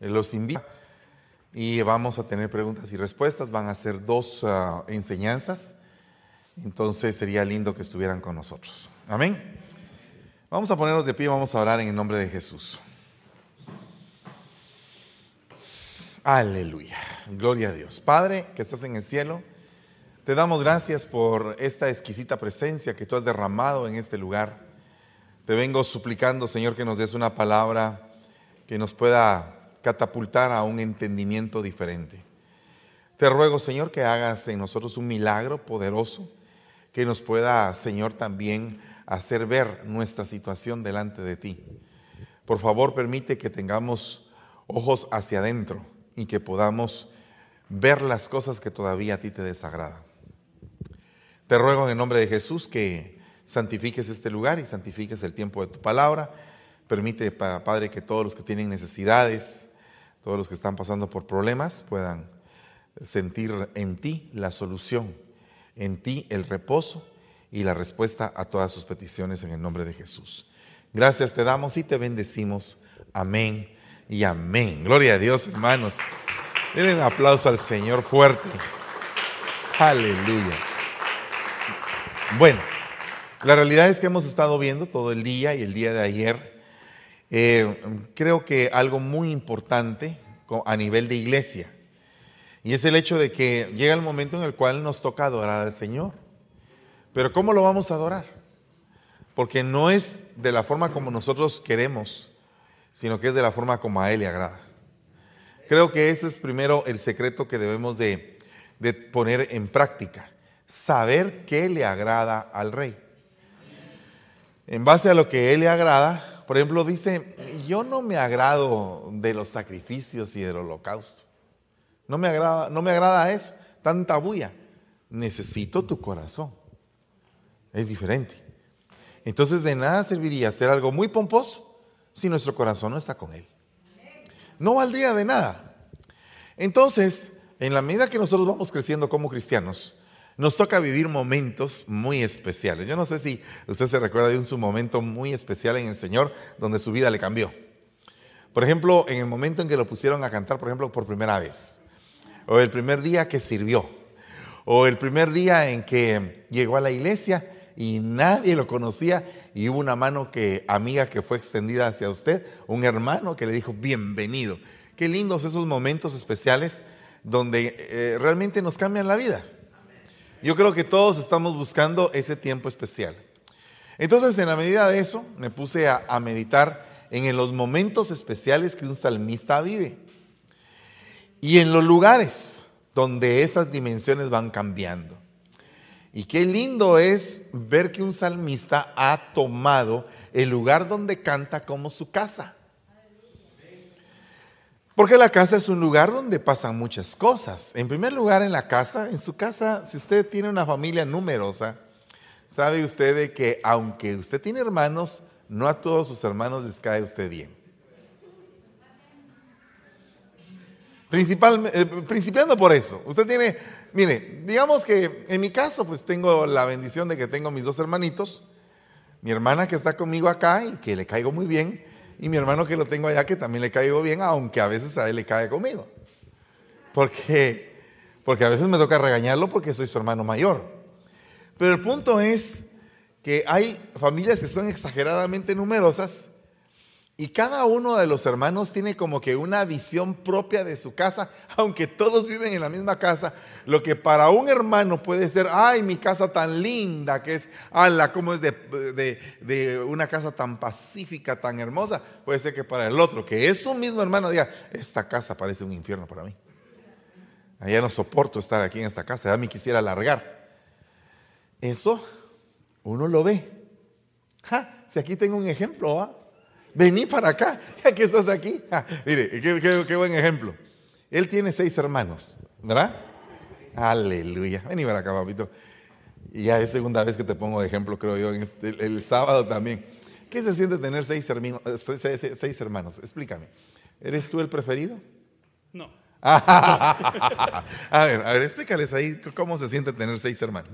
los invito y vamos a tener preguntas y respuestas. Van a ser dos ah, enseñanzas. Entonces sería lindo que estuvieran con nosotros. Amén. Vamos a ponernos de pie, vamos a orar en el nombre de Jesús. Aleluya. Gloria a Dios. Padre, que estás en el cielo, te damos gracias por esta exquisita presencia que tú has derramado en este lugar. Te vengo suplicando, Señor, que nos des una palabra que nos pueda catapultar a un entendimiento diferente. Te ruego, Señor, que hagas en nosotros un milagro poderoso, que nos pueda, Señor, también hacer ver nuestra situación delante de ti. Por favor, permite que tengamos ojos hacia adentro y que podamos ver las cosas que todavía a ti te desagradan. Te ruego en el nombre de Jesús que santifiques este lugar y santifiques el tiempo de tu palabra. Permite, Padre, que todos los que tienen necesidades, todos los que están pasando por problemas, puedan sentir en ti la solución, en ti el reposo y la respuesta a todas sus peticiones en el nombre de Jesús. Gracias te damos y te bendecimos. Amén y amén. Gloria a Dios, hermanos. Denle un aplauso al Señor fuerte. Aleluya. Bueno, la realidad es que hemos estado viendo todo el día y el día de ayer, eh, creo que algo muy importante a nivel de iglesia, y es el hecho de que llega el momento en el cual nos toca adorar al Señor. Pero ¿cómo lo vamos a adorar? Porque no es de la forma como nosotros queremos, sino que es de la forma como a Él le agrada. Creo que ese es primero el secreto que debemos de, poner en práctica. Saber qué le agrada al rey. En base a lo que Él le agrada, por ejemplo, dice, yo no me agrado de los sacrificios y del holocausto. No me agrada, no me agrada eso, tanta bulla. Necesito tu corazón es diferente. Entonces de nada serviría hacer algo muy pomposo si nuestro corazón no está con Él. No valdría de nada. Entonces, en la medida que nosotros vamos creciendo como cristianos, nos toca vivir momentos muy especiales. Yo no sé si usted se recuerda de un su momento muy especial en el Señor donde su vida le cambió. Por ejemplo, en el momento en que lo pusieron a cantar, por ejemplo, por primera vez. O el primer día que sirvió. O el primer día en que llegó a la iglesia y nadie lo conocía y hubo una mano que amiga que fue extendida hacia usted, un hermano que le dijo bienvenido. Qué lindos esos momentos especiales donde eh, realmente nos cambian la vida. Yo creo que todos estamos buscando ese tiempo especial. Entonces, en la medida de eso, me puse a, meditar en los momentos especiales que un salmista vive y en los lugares donde esas dimensiones van cambiando. Y qué lindo es ver que un salmista ha tomado el lugar donde canta como su casa. Porque la casa es un lugar donde pasan muchas cosas. En primer lugar, en la casa, en su casa, si usted tiene una familia numerosa, sabe usted que aunque usted tiene hermanos, no a todos sus hermanos les cae usted bien. Principal, eh, principiando por eso. Usted tiene Mire, digamos que en mi caso, pues tengo la bendición de que tengo mis dos hermanitos, mi hermana que está conmigo acá y que le caigo muy bien, y mi hermano que lo tengo allá que también le caigo bien, aunque a veces a él le cae conmigo. Porque, porque a veces me toca regañarlo porque soy su hermano mayor. Pero el punto es que hay familias que son exageradamente numerosas y cada uno de los hermanos tiene como que una visión propia de su casa, aunque todos viven en la misma casa. Lo que para un hermano puede ser, ay, mi casa tan linda, que es, ala, cómo es de, de, una casa tan pacífica, tan hermosa, puede ser que para el otro, que es un mismo hermano, diga, esta casa parece un infierno para mí. Allá no soporto estar aquí en esta casa, ya me quisiera largar. Eso uno lo ve. si aquí tengo un ejemplo, ¿ah? Vení para acá, ya que estás aquí. Ah, mire, qué, buen ejemplo. Él tiene seis hermanos, ¿verdad? Aleluya. Vení para acá, papito. Y ya es segunda vez que te pongo de ejemplo, creo yo, este, el, sábado también. ¿Qué se siente tener seis, hermanos, seis, hermanos? Explícame. ¿Eres tú el preferido? No. a ver, a ver, explícales ahí cómo se siente tener seis hermanos.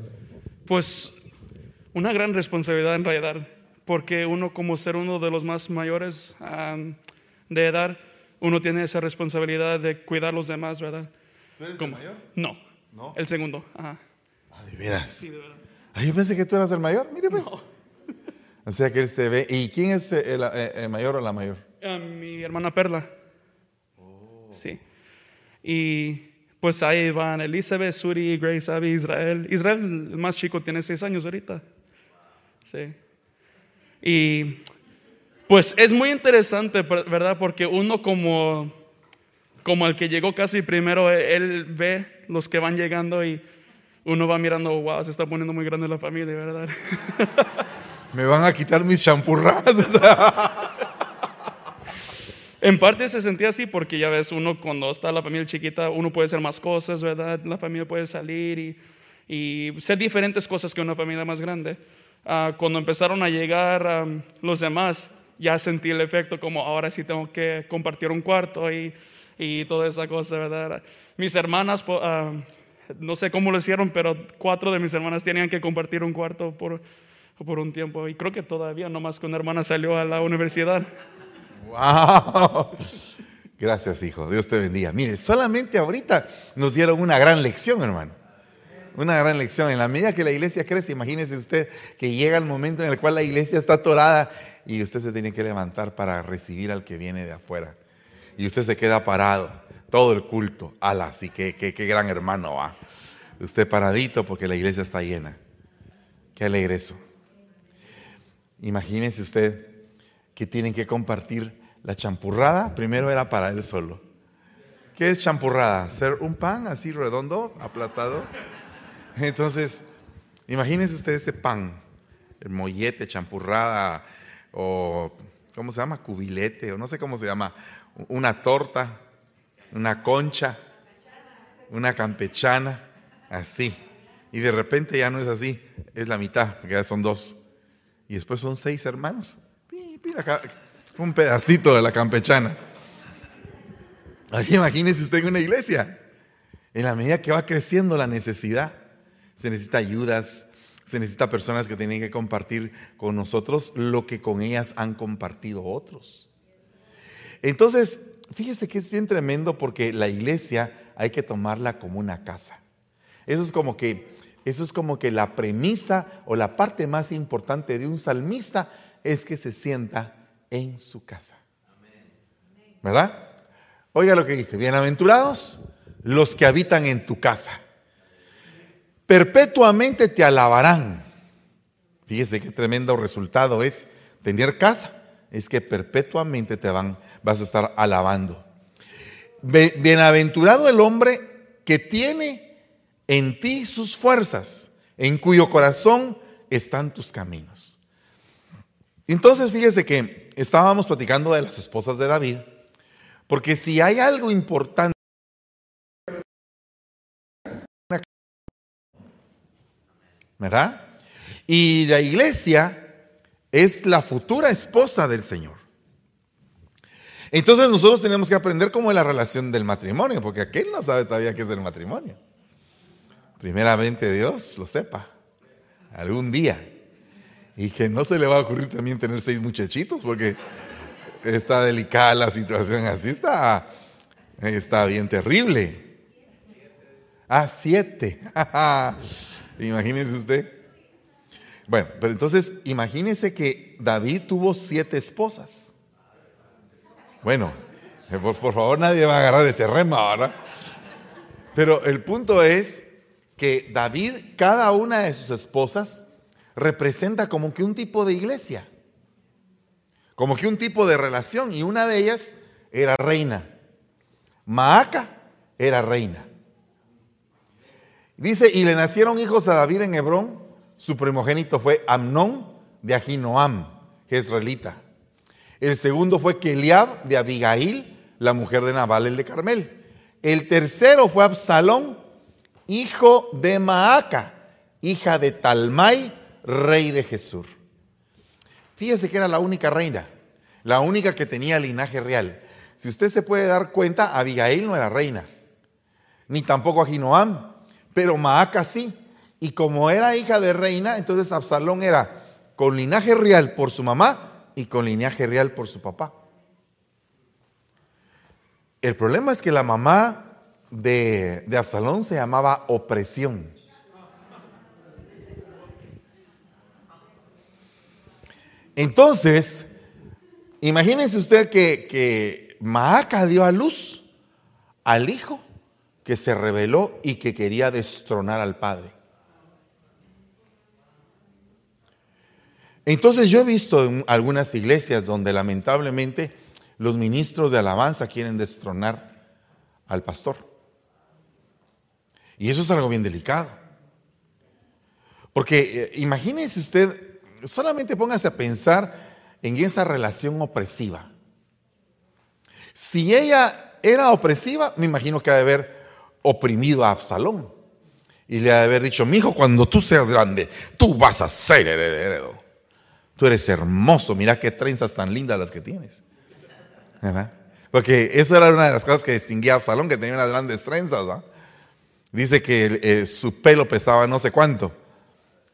Pues una gran responsabilidad en realidad porque uno como ser uno de los más mayores de edad, uno tiene esa responsabilidad de cuidar a los demás, ¿verdad? ¿Tú eres Como- el mayor? No, ¿No? el segundo. Ajá. Ah, de veras. Sí, de verdad. Ah, yo pensé que tú eras el mayor. Mire, pues. O sea que él se ve. ¿Y quién es el, eh, el mayor o la mayor? A mi hermana Perla. Sí. Y pues ahí van Elizabeth, Suri, Grace, Abby, Israel. Israel, el más chico, tiene seis años ahorita. Sí. Y pues es muy interesante, ¿verdad? Porque uno como, como el que llegó casi primero, e- él ve los que van llegando y uno va mirando, wow, se está poniendo muy grande la familia, ¿verdad? Me van a quitar mis champurradas. En parte se sentía así porque ya ves, uno cuando está la familia chiquita, uno puede hacer más cosas, ¿verdad? La familia puede salir y, y ser diferentes cosas que una familia más grande. Ah, cuando empezaron a llegar am, los demás, ya sentí el efecto como ahora sí tengo que compartir un cuarto y, y toda esa cosa, ¿verdad? Mis hermanas, ah, no sé cómo lo hicieron, pero cuatro de mis hermanas tenían que compartir un cuarto por, por un tiempo y creo que todavía, nomás que una hermana salió a la universidad. ¡Wow! Gracias, hijo. Dios te bendiga. Mire, solamente ahorita nos dieron una gran lección, hermano. Una gran lección. En la medida que la iglesia crece, imagínese usted que llega el momento en el cual la iglesia está atorada y usted se tiene que levantar para recibir al que viene de afuera. Y usted se queda parado, todo el culto. Ala, sí, qué, qué, gran hermano va. Usted paradito porque la iglesia está llena. Qué alegre eso. Imagínese usted que tienen que compartir la champurrada. Primero era para él solo. ¿Qué es champurrada? Ser un pan así redondo, aplastado. Entonces, imagínense usted ese pan, el mollete, champurrada, o ¿cómo se llama? Cubilete, o no sé cómo se llama. Una torta, una concha, una campechana, así. Y de repente ya no es así, es la mitad, ya son dos. Y después son seis hermanos. Un pedacito de la campechana. Ahí imagínese usted en una iglesia. En la medida que va creciendo la necesidad, se necesita ayudas, se necesita personas que tienen que compartir con nosotros lo que con ellas han compartido otros. Entonces, fíjese que es bien tremendo porque la iglesia hay que tomarla como una casa. Eso es como que eso es como que la premisa o la parte más importante de un salmista es que se sienta en su casa. ¿Verdad? Oiga lo que dice, bienaventurados los que habitan en tu casa. Perpetuamente te alabarán. Fíjese qué tremendo resultado es tener casa. Es que perpetuamente te van, vas a estar alabando. Bienaventurado el hombre que tiene en ti sus fuerzas, en cuyo corazón están tus caminos. Entonces, fíjese que estábamos platicando de las esposas de David, porque si hay algo importante, ¿verdad? Y la iglesia es la futura esposa del Señor. Entonces nosotros tenemos que aprender cómo es la relación del matrimonio, porque aquel no sabe todavía qué es el matrimonio. Primeramente Dios lo sepa, algún día. Y que no se le va a ocurrir también tener seis muchachitos, porque está delicada la situación así, está, está bien terrible. Ah, siete. Imagínese usted. Bueno, pero entonces imagínese que David tuvo siete esposas. Bueno, eh, por, favor nadie va a agarrar ese rema, ¿verdad? Pero el punto es que David, cada una de sus esposas, representa como que un tipo de iglesia, como que un tipo de relación, y una de ellas era reina. Maaca era reina. Dice, y le nacieron hijos a David en Hebrón, su primogénito fue Amnón de Ahinoam, jezreelita. El segundo fue Keliab de Abigail, la mujer de Nabal el de Carmel. El tercero fue Absalón, hijo de Maaca, hija de Talmai, rey de Jesús. Fíjese que era la única reina, la única que tenía linaje real. Si usted se puede dar cuenta, Abigail no era reina, ni tampoco Ahinoam, pero Maaca sí. Y como era hija de reina, entonces Absalón era con linaje real por su mamá y con linaje real por su papá. El problema es que la mamá de, de Absalón se llamaba opresión. Entonces, imagínense usted que, que Maaca dio a luz al hijo que se rebeló y que quería destronar al padre. Entonces yo he visto en algunas iglesias donde lamentablemente los ministros de alabanza quieren destronar al pastor. Y eso es algo bien delicado. Porque eh, imagínese usted, solamente póngase a pensar en esa relación opresiva. Si ella era opresiva, me imagino que ha de haber oprimido a Absalón. Y le ha haber dicho, mi hijo, cuando tú seas grande, tú vas a ser heredero. Tú eres hermoso, mira qué trenzas tan lindas las que tienes. Porque eso era una de las cosas que distinguía a Absalón, que tenía unas grandes trenzas. Dice que eh, su pelo pesaba no sé cuánto.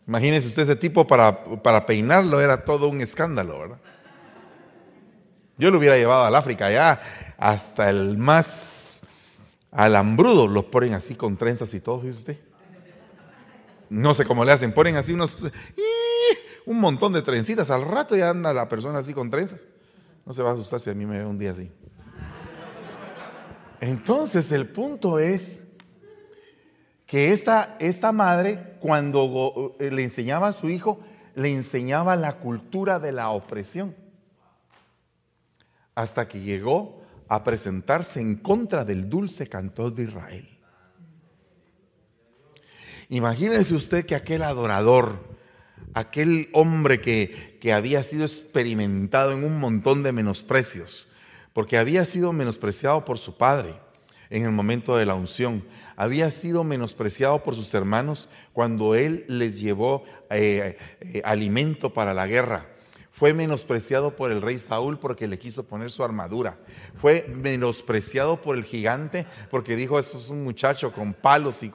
Imagínese usted ese tipo para, para peinarlo, era todo un escándalo, ¿verdad? Yo lo hubiera llevado al África ya, hasta el más alambrudo, lo ponen así con trenzas y todo, fíjese usted. No sé cómo le hacen, ponen así unos un montón de trencitas. Al rato ya anda la persona así con trenzas. No se va a asustar si a mí me ve un día así. Entonces el punto es que esta, esta madre, cuando eh, le enseñaba a su hijo, le enseñaba la cultura de la opresión. Hasta que llegó a presentarse en contra del dulce cantor de Israel. Imagínese usted que aquel adorador aquel hombre que, que había sido experimentado en un montón de menosprecios, porque había sido menospreciado por su padre en el momento de la unción, había sido menospreciado por sus hermanos cuando él les llevó eh, eh, alimento para la guerra. Fue menospreciado por el rey Saúl porque le quiso poner su armadura. Fue menospreciado por el gigante porque dijo, esto es un muchacho con palos y,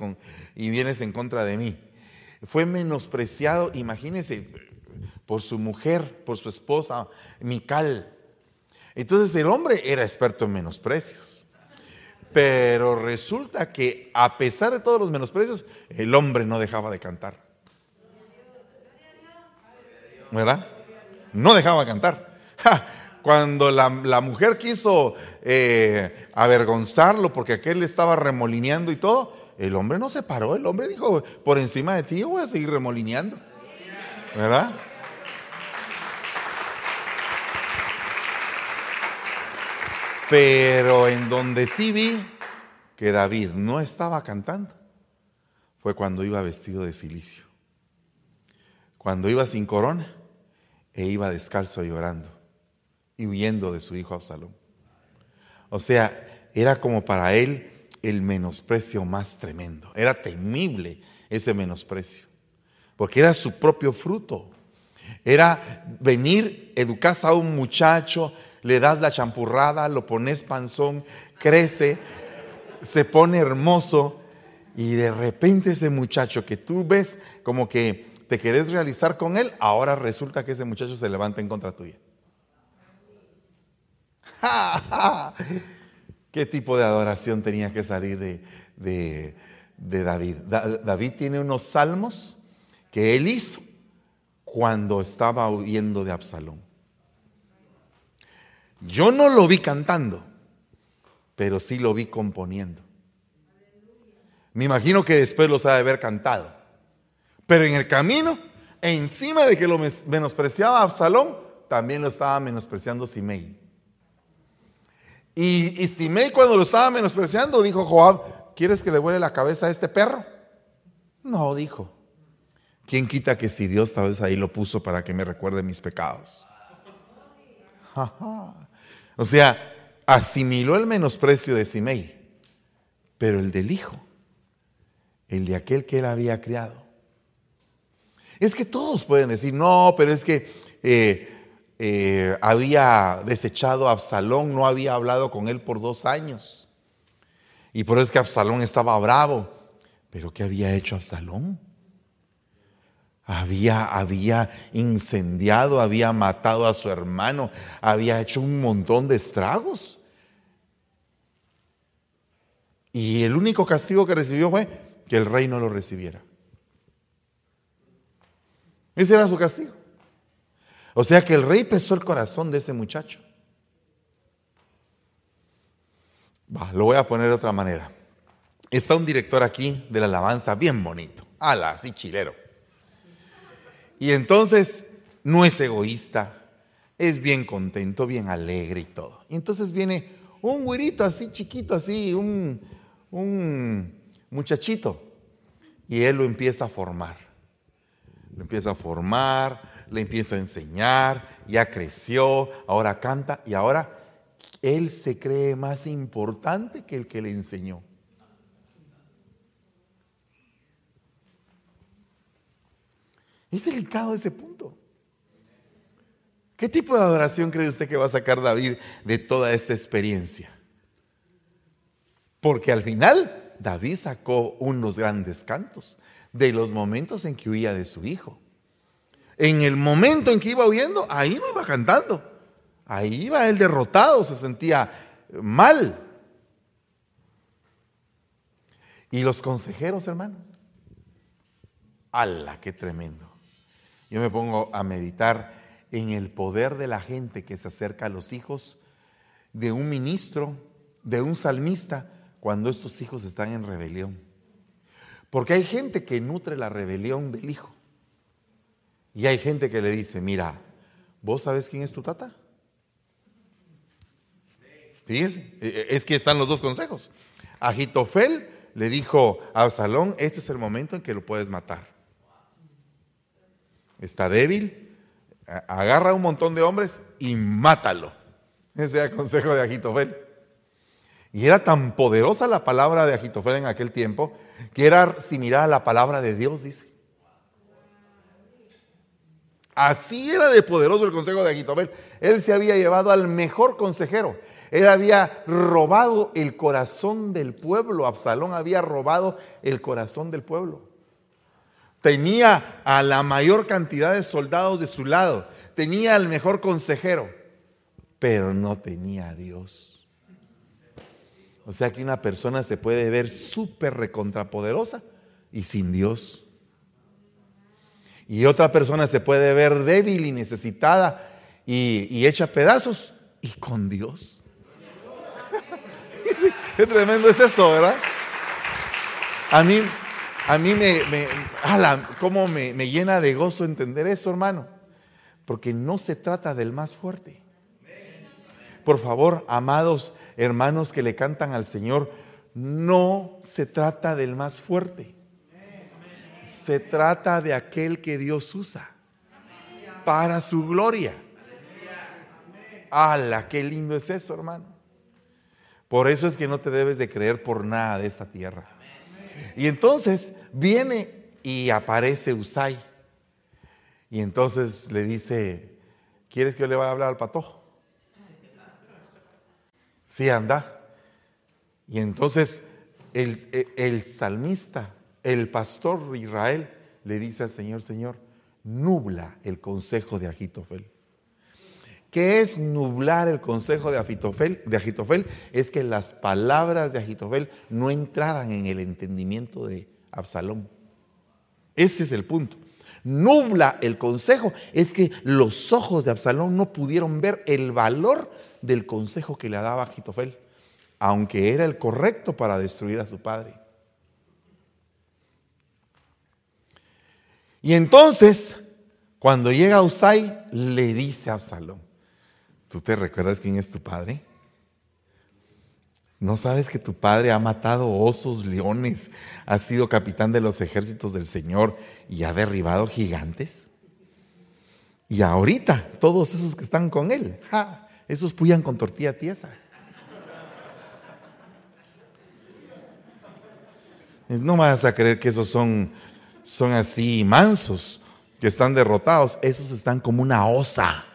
y vienes en contra de mí fue menospreciado, imagínense, por su mujer, por su esposa, Mical. Entonces el hombre era experto en menosprecios. Pero resulta que a pesar de todos los menosprecios, el hombre no dejaba de cantar. ¿Verdad? No dejaba de cantar. Cuando la, mujer quiso eh, avergonzarlo porque aquel estaba remolineando y todo, el hombre no se paró, el hombre dijo, por encima de ti yo voy a seguir remolineando. ¿Verdad? Pero en donde sí vi que David no estaba cantando fue cuando iba vestido de silicio. Cuando iba sin corona e iba descalzo llorando y huyendo de su hijo Absalón. O sea, era como para él el menosprecio más tremendo. Era temible ese menosprecio, porque era su propio fruto. Era venir, educas a un muchacho, le das la champurrada, lo pones panzón, crece, se pone hermoso y de repente ese muchacho que tú ves como que te querés realizar con él, ahora resulta que ese muchacho se levanta en contra tuya. qué tipo de adoración tenía que salir de, David. David tiene unos salmos que él hizo cuando estaba huyendo de Absalón. Yo no lo vi cantando, pero sí lo vi componiendo. Me imagino que después los ha de haber cantado. Pero en el camino, encima de que lo menospreciaba Absalón, también lo estaba menospreciando Simei. Y, y Simei cuando lo estaba menospreciando dijo Joab, ¿quieres que le vuele la cabeza a este perro? No, dijo. ¿Quién quita que si Dios tal vez ahí lo puso para que me recuerde mis pecados? O sea, asimiló el menosprecio de Simei, pero el del hijo, el de aquel que él había criado. Es que todos pueden decir, no, pero es que eh, eh, había desechado a Absalón, no había hablado con él por dos años. Y por eso es que Absalón estaba bravo. Pero ¿qué había hecho Absalón? Había, había incendiado, había matado a su hermano, había hecho un montón de estragos. el único castigo que recibió fue que el rey no lo recibiera. Ese era su castigo. O sea que el rey pesó el corazón de ese muchacho. Lo voy a poner de otra manera. Está un director aquí de la alabanza bien bonito. Ala, así chilero. Y entonces no es egoísta, es bien contento, bien alegre y todo. Y entonces viene un güirito así chiquito, así, un muchachito. Y él lo empieza a formar. Lo empieza a formar, le empieza a enseñar, ya creció, ahora canta y ahora él se cree más importante que el que le enseñó. Es delicado ese punto. ¿Qué tipo de adoración cree usted que va a sacar David de toda esta experiencia? Porque al final David sacó unos grandes cantos de los momentos en que huía de su hijo. En el momento en que iba huyendo, ahí no iba cantando. Ahí iba él derrotado, se sentía mal. Y los consejeros, hermano. ¡Hala, qué tremendo! Yo me pongo a meditar en el poder de la gente que se acerca a los hijos de un ministro, de un salmista, cuando estos hijos están en rebelión. Porque hay gente que nutre la rebelión del hijo. Y hay gente que le dice, mira, ¿vos sabes quién es tu tata? Fíjense, e, es que están los dos consejos. Agitofel le dijo a Absalón, este es el momento en que lo puedes matar. Está débil, agarra un montón de hombres y mátalo. Ese era el consejo de Agitofel. Y era tan poderosa la palabra de Agitofel en aquel tiempo que era similar a la palabra de Dios, dice. Así era de poderoso el consejo de Agitofel. Él se había llevado al mejor consejero. Él había robado el corazón del pueblo. Absalón había robado el corazón del pueblo. Tenía a la mayor cantidad de soldados de su lado. Tenía al mejor consejero. Pero no tenía a Dios. O sea que una persona se puede ver súper recontrapoderosa y sin Dios. Y otra persona se puede ver débil y necesitada y, y hecha pedazos y con Dios. Qué tremendo es eso, ¿verdad? A mí, a mí me, me, cómo me, me llena de gozo entender eso, hermano. Porque no se trata del más fuerte. Por favor, amados hermanos que le cantan al Señor, no se trata del más fuerte. Se trata de aquel que Dios usa para su gloria. ¡Hala! ¡Qué lindo es eso, hermano! Por eso es que no te debes de creer por nada de esta tierra. Y entonces viene y aparece Usai. Y entonces le dice, ¿quieres que yo le vaya a hablar al patojo? Sí, anda. Y entonces el, el, salmista, el pastor Israel, le dice al Señor, Señor, nubla el consejo de Agitofel. ¿Qué es nublar el consejo de Agitofel? De es que las palabras de Agitofel no entraran en el entendimiento de Absalón. Ese es el punto. Nubla el consejo es que los ojos de Absalón no pudieron ver el valor del consejo que le daba Agitofel, aunque era el correcto para destruir a su padre. Y entonces, cuando llega Usai, le dice a Absalón, ¿Tú te recuerdas quién es tu padre? ¿No sabes que tu padre ha matado osos, leones, ha sido capitán de los ejércitos del Señor y ha derribado gigantes? Y ahorita, todos esos que están con él, esos puyan con tortilla tiesa. No vas a creer que esos son, son así mansos, que están derrotados. Esos están como una osa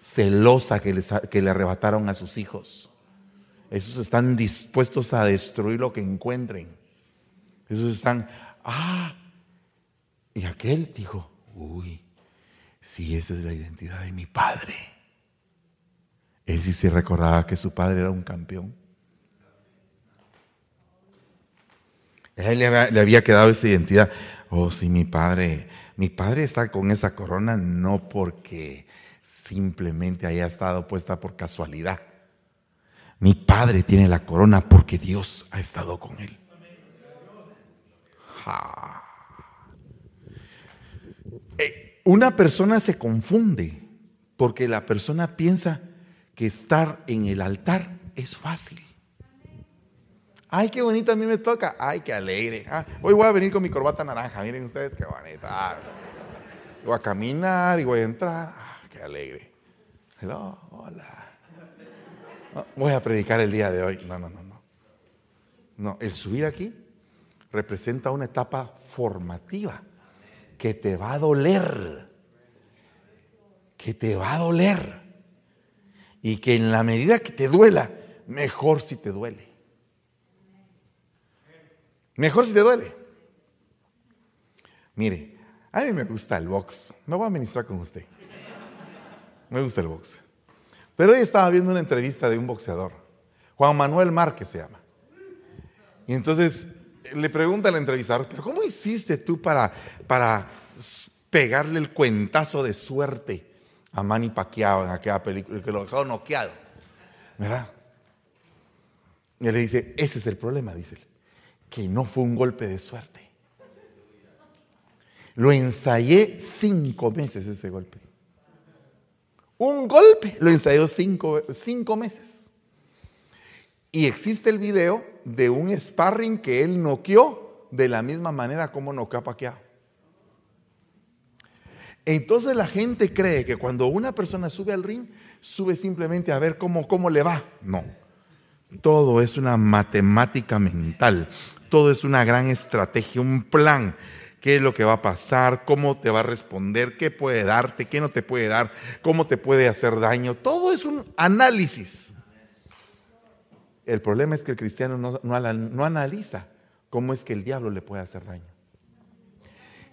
celosa que, que le arrebataron a sus hijos. Esos están dispuestos a destruir lo que encuentren. Esos están, ah, y aquel dijo, uy, si esa es la identidad de mi padre. Él sí se recordaba que su padre era un campeón. A él le había, quedado esa identidad. Oh, sí, mi padre, mi padre está con esa corona no porque simplemente haya estado puesta por casualidad. Mi padre tiene la corona porque Dios ha estado con él. Eh, una persona se confunde porque la persona piensa que estar en el altar es fácil. Ay, qué bonito a mí me toca. Ay, qué alegre. Ah, hoy voy a venir con mi corbata naranja. Miren ustedes qué bonita. Ah, voy a caminar y voy a entrar. Ah, qué alegre. Hola. voy a predicar el día de hoy. No, no, no, no. No, el subir aquí representa una etapa formativa que te va a doler. Que te va a doler. Y que en la medida que te duela, mejor si te duele. Mejor si te duele. Mire, a mí me gusta el box. Me voy a ministrar con usted. Me gusta el box. Pero hoy estaba viendo una entrevista de un boxeador, Juan Manuel Márquez se llama. Y entonces le pregunta al entrevistador, pero ¿cómo hiciste tú para, para pegarle el cuentazo de suerte a Manny Pacquiao en aquella película, que lo dejó noqueado? ¿Verdad? Y él le dice, ese es el problema, dice él que no fue un golpe de suerte. Lo ensayé cinco meses ese golpe. Un golpe lo ensayó cinco, cinco meses. Y existe el video de un sparring que él noqueó de la misma manera como noqueó a. Entonces la gente cree que cuando una persona sube al ring, sube simplemente a ver cómo, cómo le va. No. Todo es una matemática mental todo es una gran estrategia, un plan. ¿Qué es lo que va a pasar? ¿Cómo te va a responder? ¿Qué puede darte? ¿Qué no te puede dar? ¿Cómo te puede hacer daño? Todo es un análisis. El problema es que el cristiano no, no analiza cómo es que el diablo le puede hacer daño.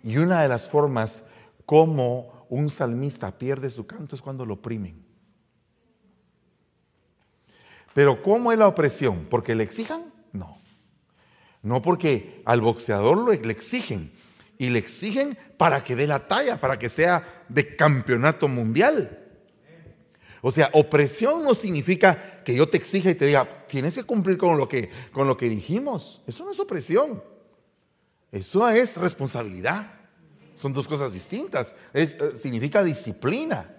Y una de las formas como un salmista pierde su canto es cuando lo oprimen. Pero ¿cómo es la opresión? ¿Porque le exijan? No. No porque al boxeador le exigen. Y le exigen para que dé la talla, para que sea de campeonato mundial. O sea, opresión no significa que yo te exija y te diga, tienes que cumplir con lo que, con lo que dijimos. Eso no es opresión. Eso es responsabilidad. Son dos cosas distintas. Eh, significa disciplina.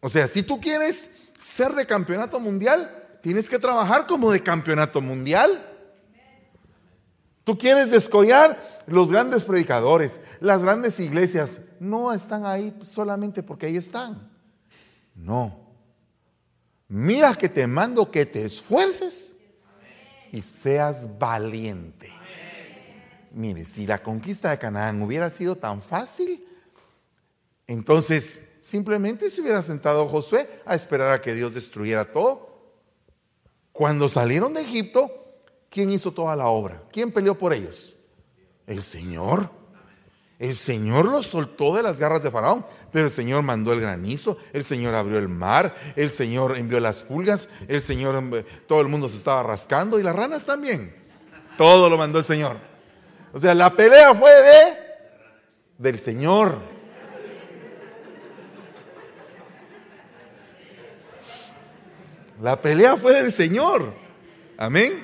O sea, si tú quieres ser de campeonato mundial, Tienes que trabajar como de campeonato mundial. Tú quieres descollar los grandes predicadores, las grandes iglesias. No están ahí solamente porque ahí están. No. Mira que te mando que te esfuerces y seas valiente. Mire, si la conquista de Canaán hubiera sido tan fácil, entonces simplemente se hubiera sentado Josué a esperar a que Dios destruyera todo cuando salieron de Egipto, ¿quién hizo toda la obra? ¿Quién peleó por ellos? El Señor. El Señor los soltó de las garras de Faraón, pero el Señor mandó el granizo, el Señor abrió el mar, el Señor envió las pulgas, el Señor, todo el mundo se estaba rascando y las ranas también. Todo lo mandó el Señor. O sea, la pelea fue de del Señor. La pelea fue del Señor. Amén.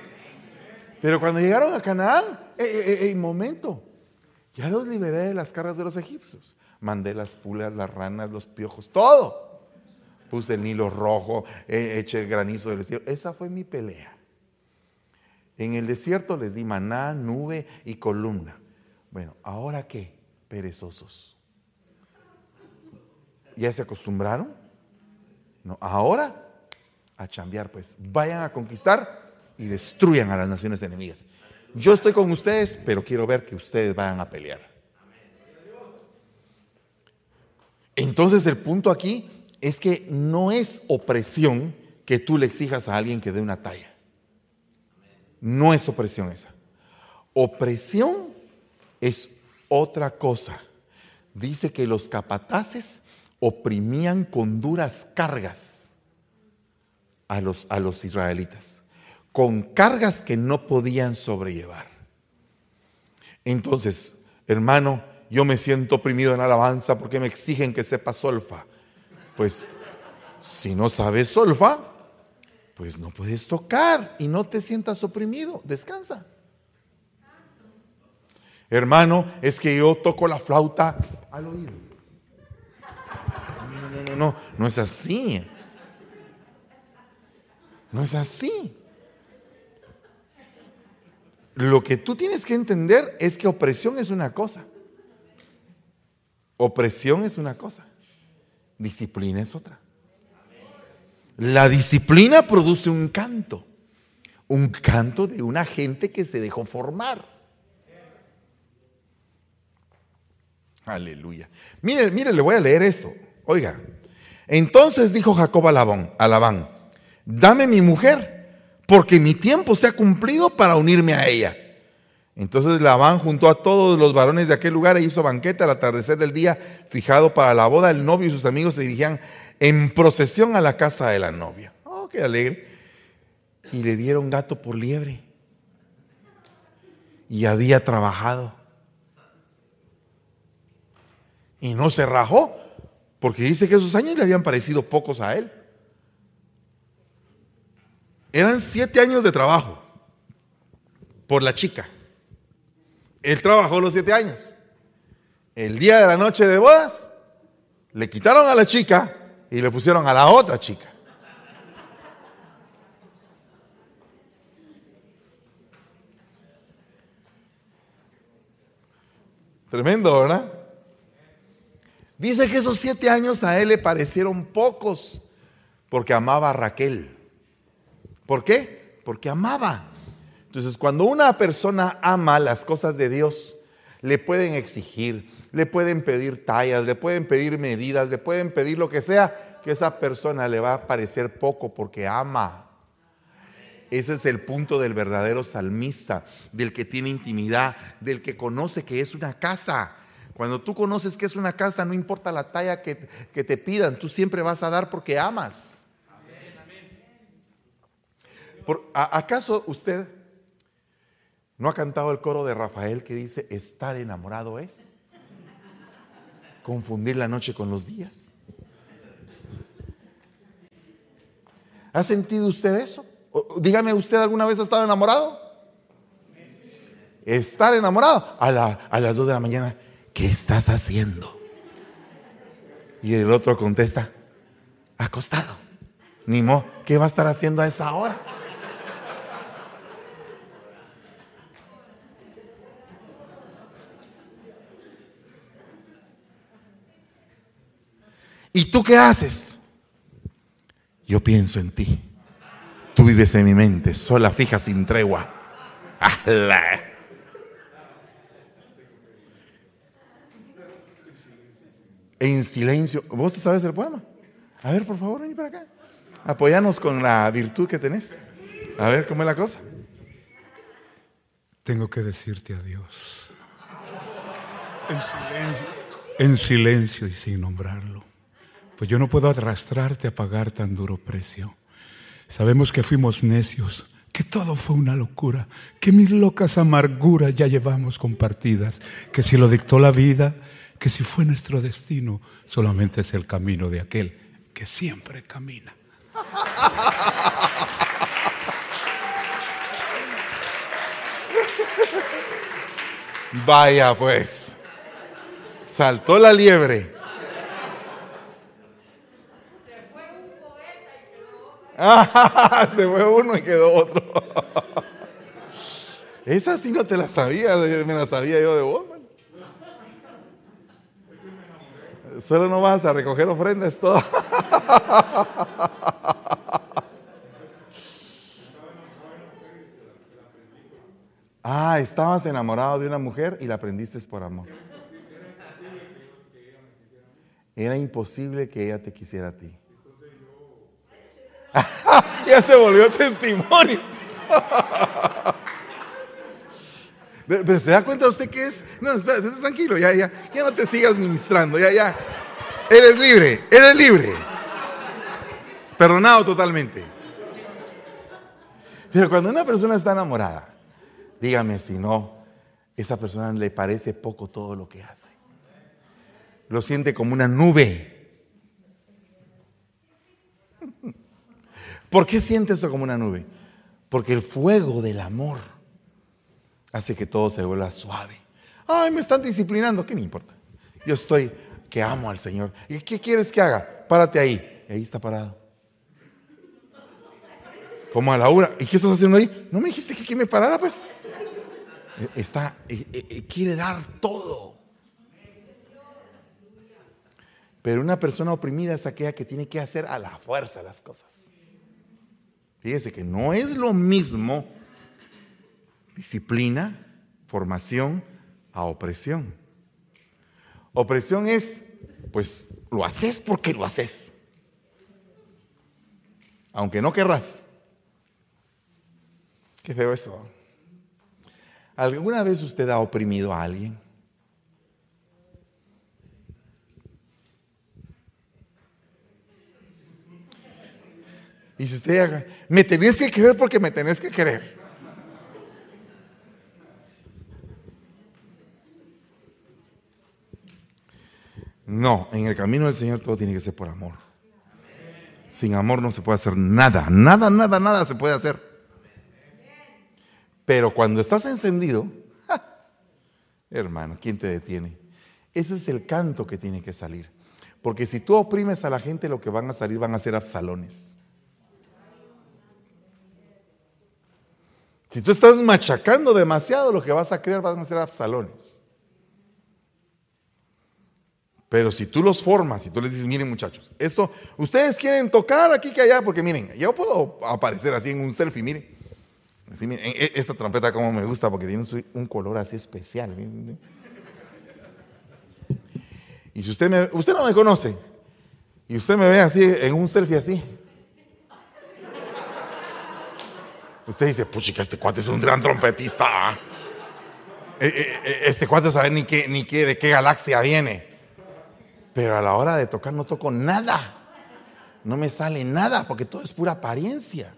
Pero cuando llegaron a Canaán, eh, eh, eh, momento, ya los liberé de las cargas de los egipcios. Mandé las pulas, las ranas, los piojos, todo. Puse el Nilo rojo, eché el granizo del cielo. Esa fue mi pelea. En el desierto les di maná, nube y columna. Bueno, ¿ahora qué? Perezosos. ¿Ya se acostumbraron? No, ahora a chambear, pues. Vayan a conquistar y destruyan a las naciones enemigas. Yo estoy con ustedes, pero quiero ver que ustedes vayan a pelear. Entonces el punto aquí es que no es opresión que tú le exijas a alguien que dé una talla. No es opresión esa. Opresión es otra cosa. Dice que los capataces oprimían con duras cargas a los, a los israelitas. con cargas que no podían sobrellevar. Entonces, hermano, yo me siento oprimido en alabanza porque me exigen que sepa solfa. Pues, si no sabes solfa, pues no puedes tocar y no te sientas oprimido. Descansa. Hermano, es que yo toco la flauta al oído. No, no, no, no, no es así. No es así. Lo que tú tienes que entender es que opresión es una cosa. Opresión es una cosa. Disciplina es otra. La disciplina produce un canto. Un canto de una gente que se dejó formar. Aleluya. Mire, mire, le voy a leer esto. Oiga. Entonces dijo Jacob a Labán, a Labán, dame mi mujer, porque mi tiempo se ha cumplido para unirme a ella. Entonces Labán juntó a todos los varones de aquel lugar e hizo banquete al atardecer del día fijado para la boda. El novio y sus amigos se dirigían en procesión a la casa de la novia. Oh, qué alegre. Y le dieron gato por liebre. Y había trabajado. Y no se rajó, porque dice que esos años le habían parecido pocos a él. Eran siete años de trabajo por la chica. Él trabajó los siete años. El día de la noche de bodas, le quitaron a la chica y le pusieron a la otra chica. Tremendo, ¿verdad? Dice que esos siete años a él le parecieron pocos porque amaba a Raquel. ¿Por qué? Porque amaba. Entonces, cuando una persona ama las cosas de Dios, le pueden exigir, le pueden pedir tallas, le pueden pedir medidas, le pueden pedir lo que sea, que esa persona le va a parecer poco porque ama. Ese es el punto del verdadero salmista, del que tiene intimidad, del que conoce que es una casa. Cuando tú conoces que es una casa, no importa la talla que, que te pidan, tú siempre vas a dar porque amas. ¿Acaso usted no ha cantado el coro de Rafael que dice, estar enamorado es confundir la noche con los días? ¿Ha sentido usted eso? Dígame, ¿usted alguna vez ha estado enamorado? Estar enamorado a, a las 2 de la mañana. ¿qué estás haciendo? Y el otro contesta, acostado. Ni mo, ¿qué va a estar haciendo a esa hora? ¿Y tú qué haces? Yo pienso en ti. Tú vives en mi mente, sola, fija, sin tregua. ¡Ala! en silencio. ¿Vos te sabes el poema? A ver, por favor, ven para acá. Apoyanos con la virtud que tenés. A ver, ¿cómo es la cosa? Tengo que decirte adiós. En silencio, en silencio y sin nombrarlo. Pues yo no puedo arrastrarte a pagar tan duro precio. Sabemos que fuimos necios, que todo fue una locura, que mis locas amarguras ya llevamos compartidas, que si lo dictó la vida, que si fue nuestro destino, solamente es el camino de aquel que siempre camina. Vaya pues, saltó la liebre. Se fue uno y quedó otro. Esa sí no te la sabía, me la sabía yo de vos. Solo no vas a recoger ofrendas todo. ah, estabas enamorado de una mujer y la aprendiste por amor. Era imposible que ella te quisiera a ti. ya se volvió testimonio. Pero se da cuenta usted que es. No, espérate, tranquilo, ya, ya, ya no te sigas ministrando, ya, ya. Eres libre, eres libre. Perdonado totalmente. Pero cuando una persona está enamorada, dígame si no, esa persona le parece poco todo lo que hace. Lo siente como una nube. ¿Por qué siente eso como una nube? Porque el fuego del amor hace que todo se vuelva suave. Ay, me están disciplinando, ¿qué me importa? Yo estoy que amo al Señor. ¿Y qué quieres que haga? Párate ahí. ahí está parado. Como a la hora. ¿Y qué estás haciendo ahí? No me dijiste que aquí me parara, pues. E, está, e, e, quiere dar todo. Pero una persona oprimida es aquella que tiene que hacer a la fuerza las cosas. Fíjese que no es lo mismo disciplina, formación, a opresión. Opresión es, pues, lo haces porque lo haces. Aunque no querrás. Qué feo eso. ¿Alguna vez usted ha oprimido a alguien? Y si usted haga, me tenés que querer porque me tenés que querer. No, en el camino del Señor todo tiene que ser por amor. Sin amor no se puede hacer nada, nada, nada, nada se puede hacer. Pero cuando estás encendido, hermano, ¿quién te detiene? Ese es el canto que tiene que salir. Porque si tú oprimes a la gente, lo que van a salir van a ser absalones. Si tú estás machacando demasiado, lo que vas a crear van a ser absalones. Pero si tú los formas y tú les dices, miren muchachos, esto, ustedes quieren tocar aquí que allá, porque miren, yo puedo aparecer así en un selfie, miren. Así, miren e, esta trompeta como me gusta porque tiene un color así especial. Y si usted, me, usted no me conoce y usted me ve así en un selfie así, Usted dice, puchica, este cuate es un gran trompetista. E, e, e, este cuate sabe ni, qué, ni qué, de qué galaxia viene. Pero a la hora de tocar no toco nada. No me sale nada porque todo es pura apariencia.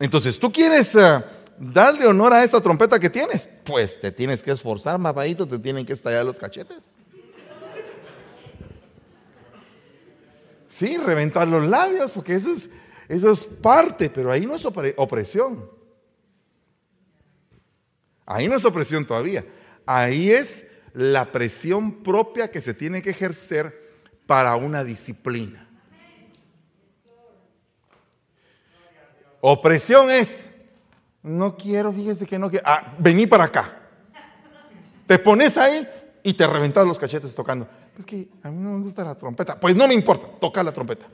Entonces, ¿tú quieres eh, darle honor a esta trompeta que tienes? Pues te tienes que esforzar, mapadito, te tienen que estallar los cachetes. Sí, reventar los labios, porque eso es, eso es parte, pero ahí no es opresión. Ahí no es opresión todavía. Ahí es la presión propia que se tiene que ejercer para una disciplina. Opresión es, no quiero, fíjese que no quiero, ah, vení para acá. Te pones ahí y te reventas los cachetes tocando. Es que a mí no me gusta la trompeta. Pues no me importa, toca la trompeta.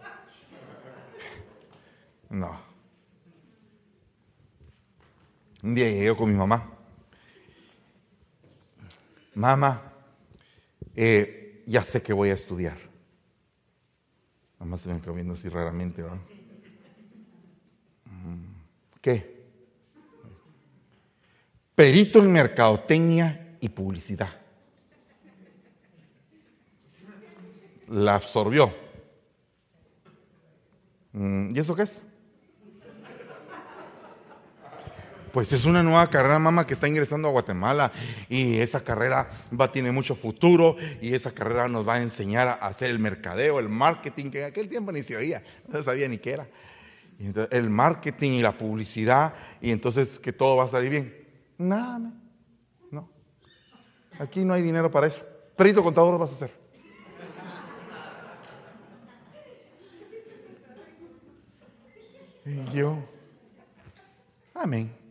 No. Un día llegué con mi mamá. Mamá, eh, ya sé que voy a estudiar. Mamá se me quedó así raramente, ¿verdad? Mm, ¿Qué? Perito en mercadotecnia y publicidad. La absorbió. Mm, ¿Y eso qué es? Pues es una nueva carrera, mamá, que está ingresando a Guatemala y esa carrera va, tiene mucho futuro y esa carrera nos va a enseñar a hacer el mercadeo, el marketing, que en aquel tiempo ni se oía, no sabía ni qué era. el marketing y la publicidad y entonces que todo va a salir bien. Nada, no. Aquí no hay dinero para eso. Perito contador lo vas a hacer. Y yo, amén.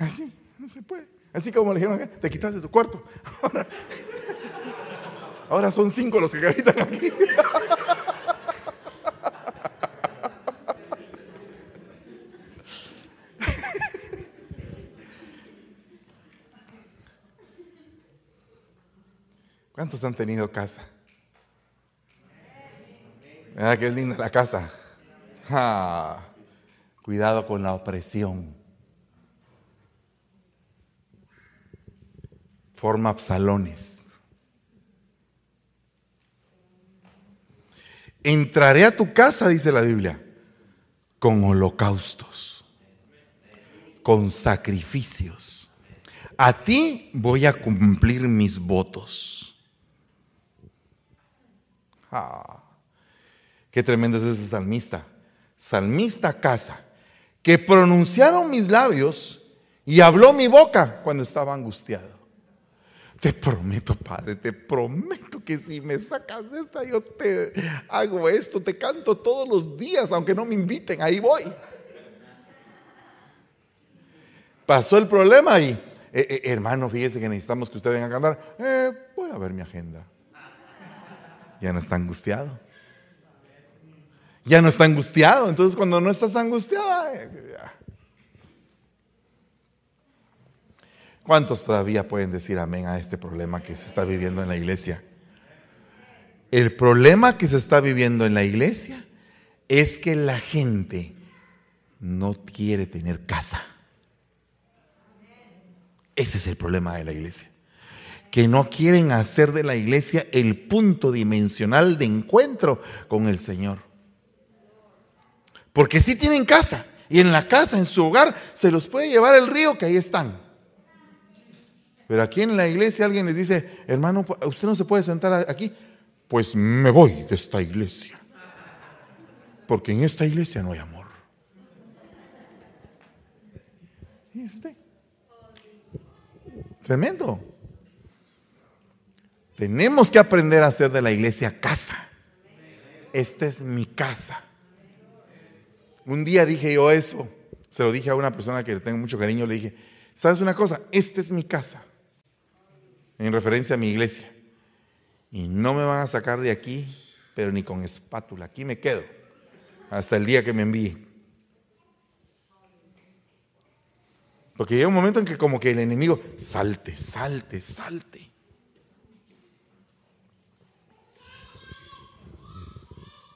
Así, no se puede. Así como le dijeron, te quitaste tu cuarto. Ahora, ahora son cinco los que habitan aquí. ¿Cuántos han tenido casa? ¿Verdad que es linda la casa? cuidado con la opresión. Forma absalones. entraré a tu casa, dice la Biblia, con holocaustos, con sacrificios. A ti voy a cumplir mis votos. Ah, qué tremendo es ese salmista. Salmista casa, que pronunciaron mis labios y habló mi boca cuando estaba angustiado. Te prometo, Padre, te prometo que si me sacas de esta, yo te hago esto, te canto todos los días, aunque no me inviten, ahí voy. Pasó el problema y, eh, eh, hermano, fíjese que necesitamos que usted venga a cantar. Eh, voy a ver mi agenda. Ya no está angustiado. Ya no está angustiado. Entonces, cuando no estás angustiado, ¿Cuántos todavía pueden decir amén a este problema que se está viviendo en la iglesia? El problema que se está viviendo en la iglesia es que la gente no quiere tener casa. Ese es el problema de la iglesia. Que no quieren hacer de la iglesia el punto dimensional de encuentro con el Señor. Porque si tienen casa y en la casa, en su hogar, se los puede llevar el río que ahí están. Pero aquí en la iglesia alguien les dice, hermano, usted no se puede sentar aquí. Pues me voy de esta iglesia. Porque en esta iglesia no hay amor. ¿Y usted? Tremendo. Tenemos que aprender a hacer de la iglesia casa. Esta es mi casa. Un día dije yo eso. Se lo dije a una persona que le tengo mucho cariño. Le dije, ¿sabes una cosa? Esta es mi casa en referencia a mi iglesia. Y no me van a sacar de aquí, pero ni con espátula. Aquí me quedo hasta el día que me envíe. Porque llega un momento en que como que el enemigo salte, salte, salte.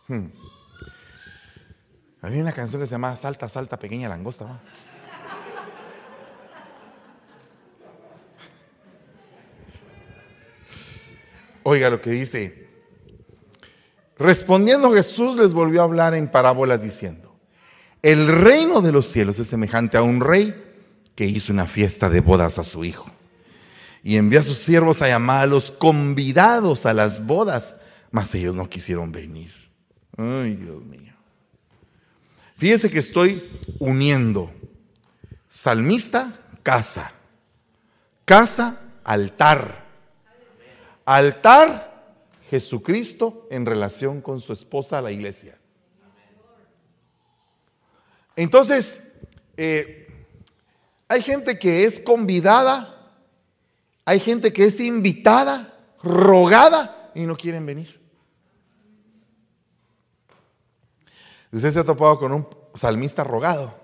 Hmm. Había una canción que se llama Salta, salta, pequeña langosta. ¿no? Oiga lo que dice. Respondiendo Jesús les volvió a hablar en parábolas diciendo, el reino de los cielos es semejante a un rey que hizo una fiesta de bodas a su hijo. Y envió a sus siervos a llamar a los convidados a las bodas, mas ellos no quisieron venir. Ay, Dios mío. Fíjese que estoy uniendo salmista, casa. Casa, altar Altar, Jesucristo en relación con su esposa, la iglesia. Entonces, eh, hay gente que es convidada, hay gente que es invitada, rogada y no quieren venir. Usted se ha topado con un salmista rogado.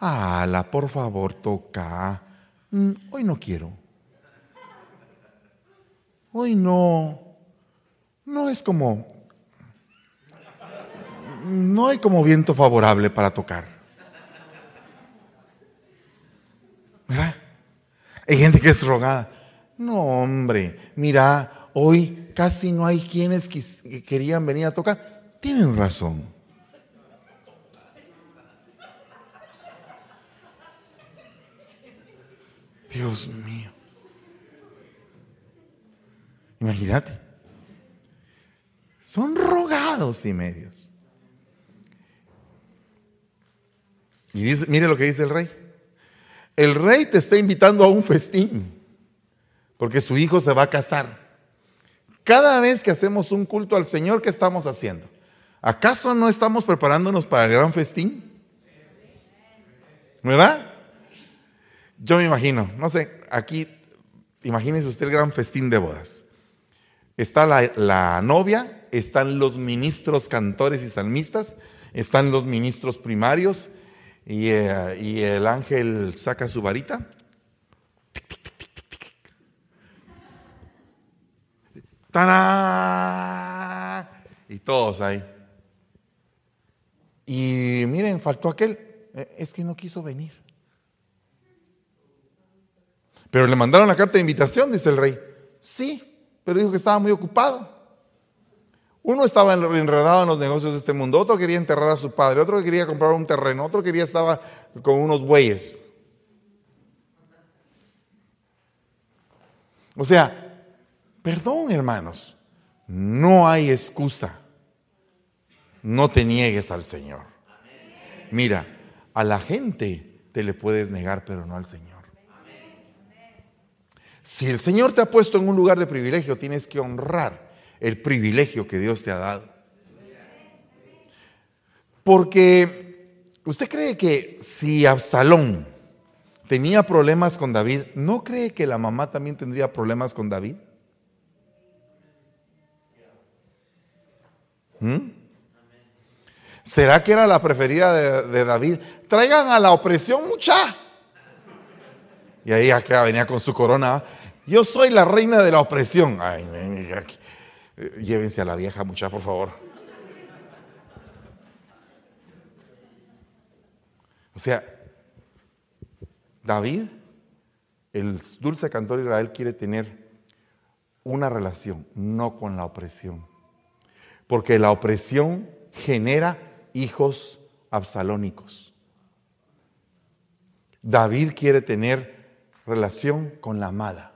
Ala, por favor, toca. Mm, hoy no quiero hoy no, no es como, no hay como viento favorable para tocar. ¿Verdad? Hay gente que es rogada. No, hombre, mira, hoy casi no hay quienes que querían venir a tocar. Tienen razón. Dios mío. Imagínate. Son rogados y medios. Y dice, mire lo que dice el rey. El rey te está invitando a un festín porque su hijo se va a casar. Cada vez que hacemos un culto al Señor, ¿qué estamos haciendo? ¿Acaso no estamos preparándonos para el gran festín? ¿Verdad? Yo me imagino, no sé, aquí, imagínese usted el gran festín de bodas. Está la, novia, están los ministros cantores y salmistas, están los ministros primarios y, eh, el ángel saca su varita. Y todos ahí. Y miren, faltó aquel. Eh, es que no quiso venir. Pero le mandaron la carta de invitación, dice el rey. Sí, pero dijo que estaba muy ocupado. Uno estaba enredado en los negocios de este mundo, otro quería enterrar a su padre, otro quería comprar un terreno, otro quería estaba con unos bueyes. O sea, perdón hermanos, no hay excusa. No te niegues al Señor. Mira, a la gente te le puedes negar, pero no al Señor. Si el Señor te ha puesto en un lugar de privilegio, tienes que honrar el privilegio que Dios te ha dado. Porque usted cree que si Absalón tenía problemas con David, ¿no cree que la mamá también tendría problemas con David? ¿Mm? ¿Será que era la preferida de, David? Traigan a la opresión mucha. Y ahí acá venía con su corona. Yo soy la reina de la opresión. Ay, eh, llévense a la vieja mucha, por favor. O sea, David, el dulce cantor de Israel, quiere tener una relación, no con la opresión. Porque la opresión genera hijos absalónicos. David quiere tener relación con la amada.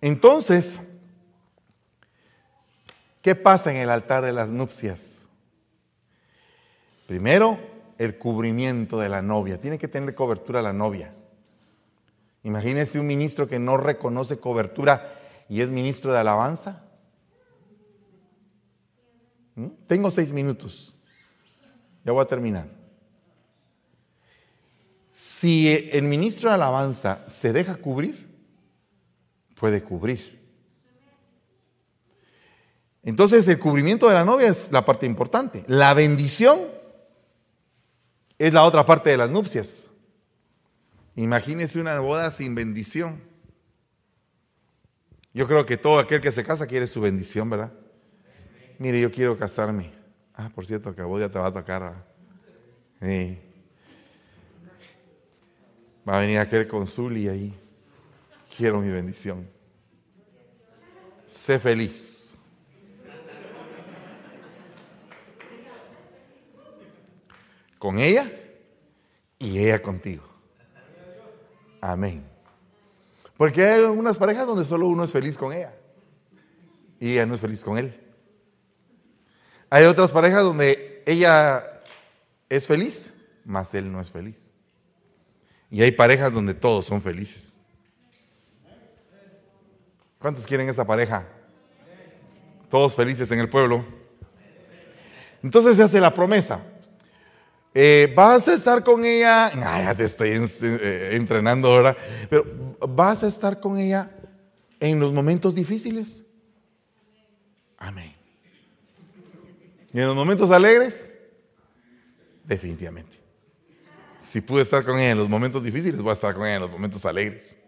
Entonces, ¿qué pasa en el altar de las nupcias? Primero, el cubrimiento de la novia. Tiene que tener cobertura la novia. Imagínense un ministro que no reconoce cobertura y es ministro de alabanza. ¿Mm? Tengo seis minutos. Ya voy a terminar. Si el ministro de alabanza se deja cubrir, puede cubrir. Entonces el cubrimiento de la novia es la parte importante. La bendición es la otra parte de las nupcias. Imagínese una boda sin bendición. Yo creo que todo aquel que se casa quiere su bendición, ¿verdad? Mire, yo quiero casarme. Ah, por cierto, que a vos ya te va a tocar. Va a venir aquel consul y ahí quiero mi bendición. Sé feliz. Con ella y ella contigo. Amén. Porque hay algunas parejas donde solo uno es feliz con ella y ella no es feliz con él. Hay otras parejas donde ella es feliz, mas él no es feliz. Y hay parejas donde todos son felices. ¿Cuántos quieren esa pareja? Todos felices en el pueblo. Entonces se hace la promesa. Eh, vas a estar con ella, ya te estoy eh, entrenando ahora, pero vas a estar con ella en los momentos difíciles. Amén. ¿Y en los momentos alegres? Definitivamente. Si pude estar con ella en los momentos difíciles, voy a estar con ella en los momentos alegres.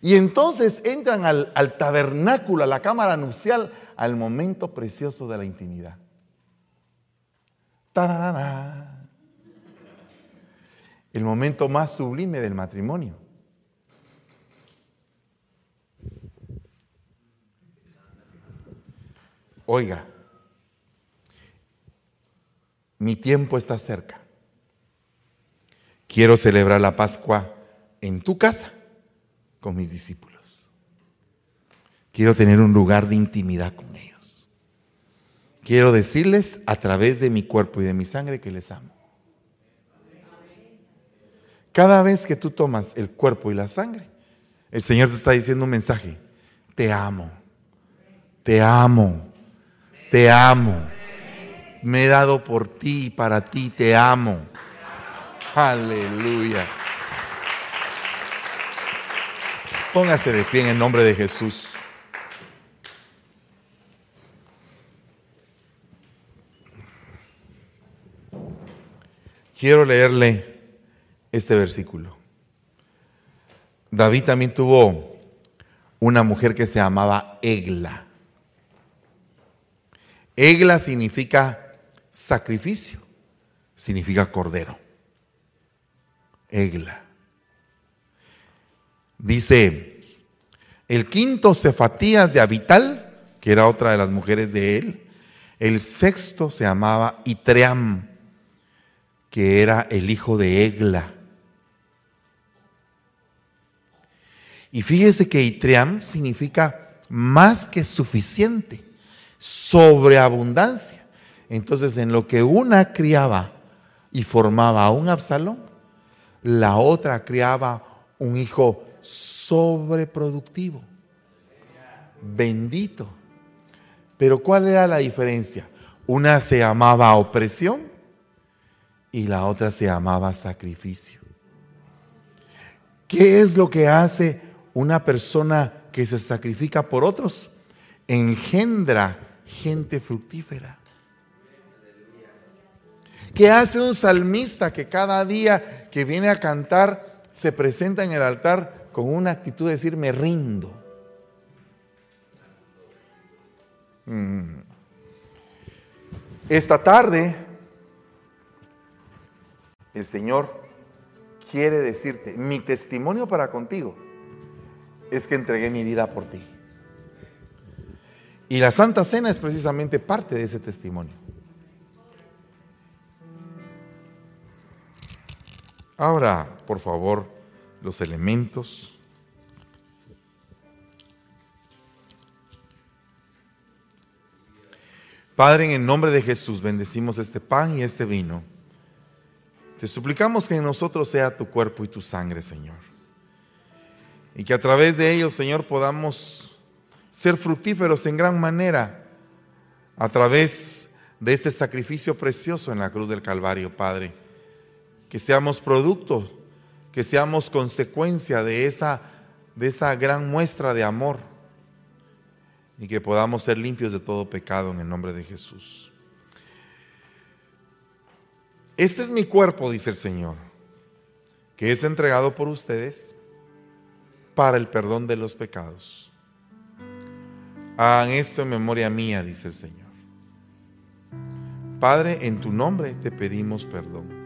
Y entonces entran al, tabernáculo, a la cámara nupcial, al momento precioso de la intimidad. El momento más sublime del matrimonio. Oiga, mi tiempo está cerca. Quiero celebrar la Pascua en tu casa con mis discípulos. Quiero tener un lugar de intimidad con ellos. Quiero decirles a través de mi cuerpo y de mi sangre que les amo. Cada vez que tú tomas el cuerpo y la sangre, el Señor te está diciendo un mensaje. Te amo, te amo, te amo. Me he dado por ti y para ti, te amo. Aleluya. Póngase de pie en el nombre de Jesús. Quiero leerle este versículo. David también tuvo una mujer que se llamaba Egla. Egla significa sacrificio, significa cordero. Egla. Dice El quinto, Cefatías de Abital, que era otra de las mujeres de él. El sexto se llamaba Itream, que era el hijo de Egla. Y fíjese que Itream significa más que suficiente, sobreabundancia. Entonces, en lo que una criaba y formaba a un Absalón, la otra criaba un hijo sobreproductivo. Bendito. Pero ¿cuál era la diferencia? Una se llamaba opresión y la otra se llamaba sacrificio. ¿Qué es lo que hace una persona que se sacrifica por otros? Engendra gente fructífera. ¿Qué hace un salmista que cada día que viene a cantar se presenta en el altar con una actitud de decir me rindo? Mm. Esta tarde el Señor quiere decirte, mi testimonio para contigo es que entregué mi vida por ti. Y la Santa Cena es precisamente parte de ese testimonio. Ahora, por favor, los elementos. Padre, en el nombre de Jesús bendecimos este pan y este vino. Te suplicamos que en nosotros sea tu cuerpo y tu sangre, Señor. Y que a través de ellos, Señor, podamos ser fructíferos en gran manera a través de este sacrificio precioso en la cruz del Calvario, Padre que seamos producto, que seamos consecuencia de esa, de esa gran muestra de amor y que podamos ser limpios de todo pecado en el nombre de Jesús. Este es mi cuerpo, dice el Señor, que es entregado por ustedes para el perdón de los pecados. Hagan esto en memoria mía, dice el Señor. Padre, en tu nombre te pedimos perdón.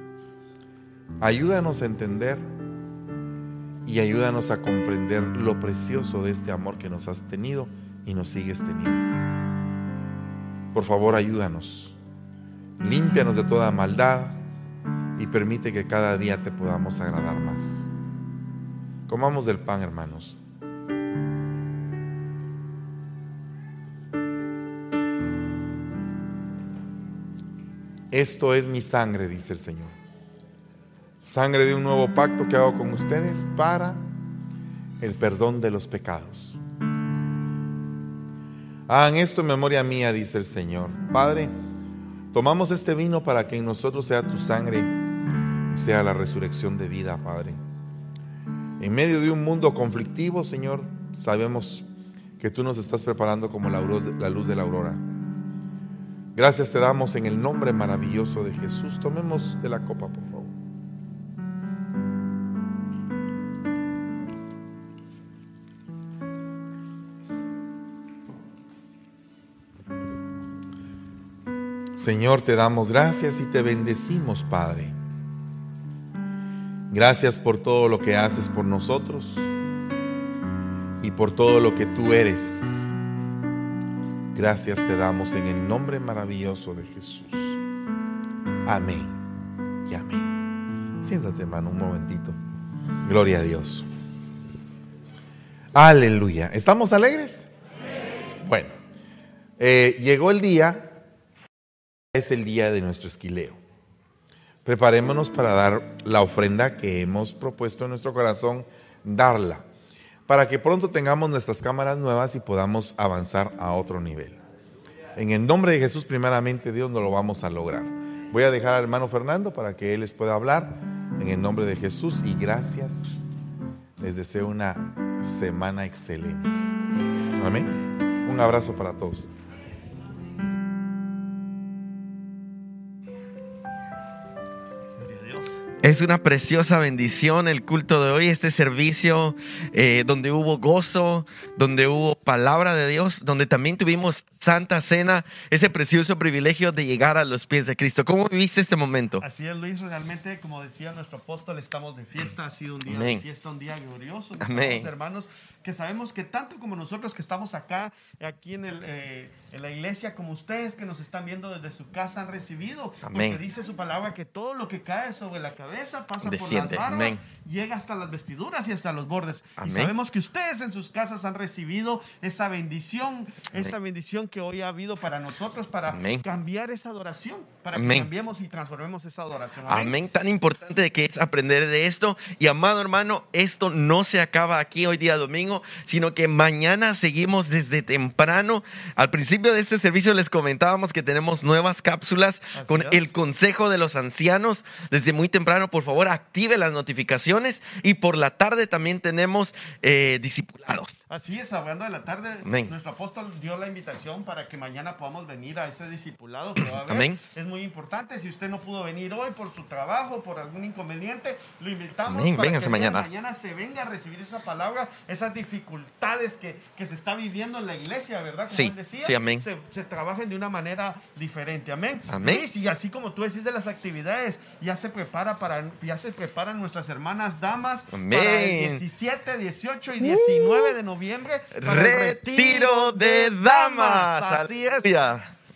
Ayúdanos a entender y ayúdanos a comprender lo precioso de este amor que nos has tenido y nos sigues teniendo. Por favor, ayúdanos. Límpianos de toda maldad y permite que cada día te podamos agradar más. Comamos del pan, hermanos. Esto es mi sangre, dice el Señor sangre de un nuevo pacto que hago con ustedes para el perdón de los pecados. Hagan esto en memoria mía, dice el Señor. Padre, tomamos este vino para que en nosotros sea tu sangre y sea la resurrección de vida, Padre. En medio de un mundo conflictivo, Señor, sabemos que tú nos estás preparando como la luz de la aurora. Gracias te damos en el nombre maravilloso de Jesús. Tomemos de la copa, por favor. Señor, te damos gracias y te bendecimos, Padre. Gracias por todo lo que haces por nosotros y por todo lo que tú eres. Gracias te damos en el nombre maravilloso de Jesús. Amén y amén. Siéntate, hermano, un momentito. Gloria a Dios. Aleluya. ¿Estamos alegres? Bueno, eh, llegó el día es el día de nuestro esquileo. Preparémonos para dar la ofrenda que hemos propuesto en nuestro corazón, darla, para que pronto tengamos nuestras cámaras nuevas y podamos avanzar a otro nivel. En el nombre de Jesús, primeramente, Dios, nos lo vamos a lograr. Voy a dejar al hermano Fernando para que él les pueda hablar en el nombre de Jesús y gracias. Les deseo una semana excelente. Amén. Un abrazo para todos. Es una preciosa bendición el culto de hoy, este servicio eh, donde hubo gozo, donde hubo palabra de Dios, donde también tuvimos santa cena, ese precioso privilegio de llegar a los pies de Cristo. ¿Cómo viviste este momento? Así es, Luis, realmente, como decía nuestro apóstol, estamos de fiesta, ha sido un día Amén. de fiesta, un día glorioso, mis Amén. hermanos, que sabemos que tanto como nosotros que estamos acá, aquí en, el, eh, en la iglesia, como ustedes que nos están viendo desde su casa han recibido, Amén. porque dice su palabra que todo lo que cae sobre la cabeza pasa Desciende. por las barbas, llega hasta las vestiduras y hasta los bordes. Amén. Y sabemos que ustedes en sus casas han recibido esa bendición, esa bendición que hoy ha habido para nosotros, para Amén. cambiar esa adoración, para que cambiemos y transformemos esa adoración. Amén. Tan importante que es aprender de esto. Y amado hermano, esto no se acaba aquí hoy día domingo, sino que mañana seguimos desde temprano. Al principio de este servicio les comentábamos que tenemos nuevas cápsulas Así con es. el Consejo de los Ancianos. Desde muy temprano, por favor, active las notificaciones. Y por la tarde también tenemos eh, discipulados. Así es, hablando de la tarde, Amén. nuestro apóstol dio la invitación para que mañana podamos venir a ese discipulado que va a haber. Amén. Es muy importante. Si usted no pudo venir hoy por su trabajo, por algún inconveniente, lo invitamos Amén. para Véngase que mañana. mañana se venga a recibir esa palabra, esas dificultades que, que se está viviendo en la iglesia, ¿verdad? Como Sí, él decía, sí, amén. Se, se trabajen de una manera diferente. Amén. Amén. Luis, y así como tú decís de las actividades, ya se prepara para, ya se preparan nuestras hermanas damas para el Amén. Uh. 17, 18 y 19 de noviembre. para Retiro de damas. Así es.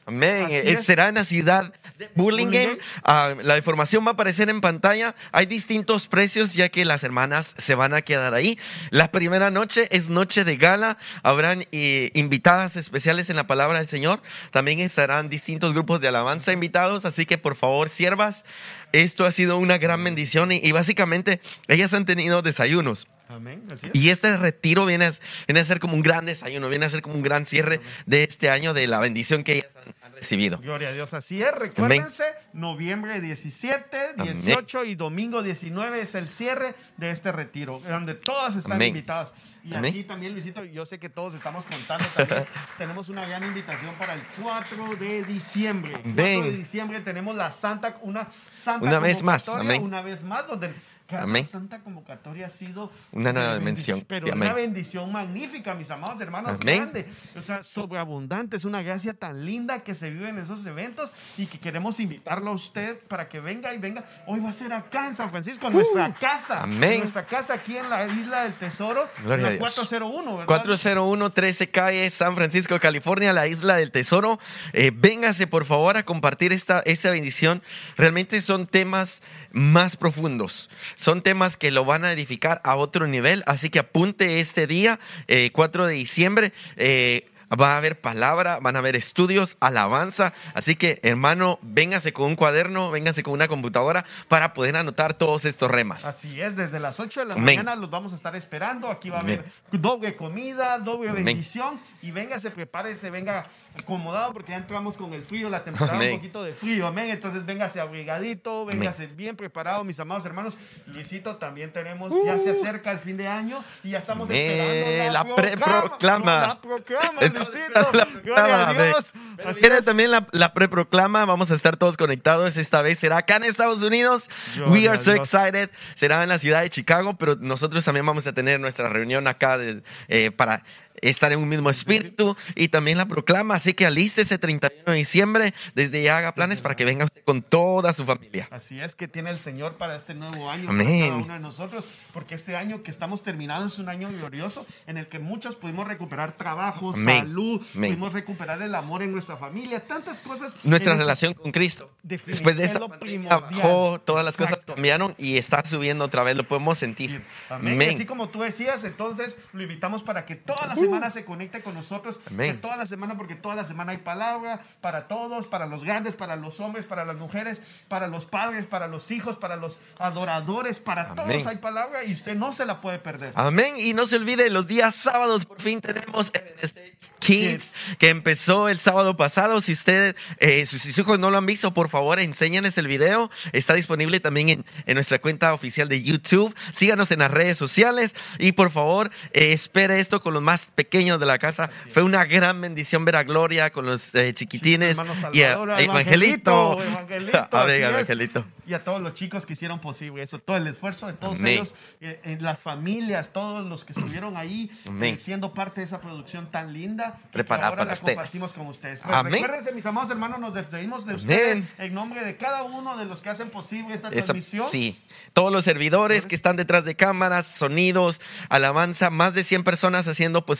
Amén. Eh, es. Será en la ciudad de Burlingame. Ah, la información va a aparecer en pantalla. Hay distintos precios ya que las hermanas se van a quedar ahí. La primera noche es noche de gala. Habrán eh, invitadas especiales en la palabra del Señor. También estarán distintos grupos de alabanza invitados. Así que por favor, siervas, esto ha sido una gran bendición y, y básicamente ellas han tenido desayunos. Amén. Así es. Y este retiro viene a, viene a ser como un gran desayuno, viene a ser como un gran cierre de este año de la bendición que ellas han, han recibido. Gloria a Dios, así es. Recuérdense, noviembre 17, Amén. 18 y domingo 19 es el cierre de este retiro, donde todas están invitadas. Y aquí también, Luisito, yo sé que todos estamos contando también. tenemos una gran invitación para el 4 de diciembre. 4 Amén. de diciembre tenemos la Santa, una Santa Una vez más. Una vez más, donde cada Amén. Santa convocatoria ha sido Una nueva bendición, Pero una amén. bendición magnífica, mis amados hermanos, Amén. grande. O sea, sobreabundante. Es una gracia tan linda que se vive en esos eventos y que queremos invitarlo a usted para que venga y venga. Hoy va a ser acá en San Francisco, en nuestra casa. Uh. Amén. En nuestra casa aquí en la Isla del Tesoro. Gloria la a Dios. 401, ¿verdad? 401 13 calle San Francisco, California, la isla del tesoro. Eh, véngase por favor a compartir esta, esa bendición. Realmente son temas más profundos. Son temas que lo van a edificar a otro nivel. Así que apunte este día, eh, 4 de diciembre. eh, Va a haber palabra, van a haber estudios, alabanza. Así que, hermano, véngase con un cuaderno, véngase con una computadora para poder anotar todos estos remas. Así es, desde las 8 de la Amén. mañana los vamos a estar esperando. Aquí va a Amén. haber doble comida, doble Amén. bendición. Y venga, se prepárese, venga acomodado porque ya entramos con el frío, la temporada Amén. un poquito de frío. Amén. Entonces, véngase abrigadito, véngase bien preparado, mis amados hermanos. Luisito, también tenemos, ya se acerca el fin de año y ya estamos Amén. esperando La preproclama. La proclama, Luisito. la Gloria proclama, a Dios. también la, la preproclama, vamos a estar todos conectados. Esta vez será acá en Estados Unidos. We are so excited. Será en la ciudad de Chicago, pero nosotros también vamos a tener nuestra reunión acá de- eh, para estar en un mismo espíritu y también la proclama. Así que alístese 31 de diciembre. Desde ya haga planes para que venga usted con toda su familia. Así es que tiene el Señor para este nuevo año, Amén. para cada uno de nosotros, porque este año que estamos terminando es un año glorioso en el que muchos pudimos recuperar trabajo, Amén. salud, Amén. pudimos recuperar el amor en nuestra familia, tantas cosas. Nuestra relación con Cristo. Después de es esta pandemia bajó, todas las cosas cambiaron y está subiendo otra vez. Lo podemos sentir. Amén. Así como tú decías, entonces lo invitamos para que toda la semana se conecte con nosotros. Uh. Amén. Que toda la semana, porque toda la semana hay palabra para todos, para los grandes, para los hombres, para las mujeres, para los padres, para los hijos, para los adoradores, para Amén. todos hay palabra y usted no se la puede perder. Amén. Y no se olvide, los días sábados por fin tenemos Stage Kids, que empezó el sábado pasado. Si usted, eh, si sus hijos no lo han visto, por favor, enséñenles el video. Está disponible también en, en nuestra cuenta oficial de YouTube. Síganos en las redes sociales y por favor, eh, espere esto con los más pequeños de la casa. Fue una gran bendición ver a Gloria con los eh, chiquitines Hermano y a, Evangelito. Evangelito, A ver. Evangelito. Y a todos los chicos que hicieron posible eso, todo el esfuerzo de todos Amén. ellos, eh, en las familias, todos los que estuvieron ahí eh, siendo parte de esa producción tan linda, Preparada ahora para la ustedes. compartimos con ustedes. Pues Amén. recuérdense, mis amados hermanos, nos despedimos de Amén. ustedes en nombre de cada uno de los que hacen posible esta Esa- transmisión. sí, todos los servidores que están detrás de cámaras, sonidos, alabanza, más de 100 personas haciendo posible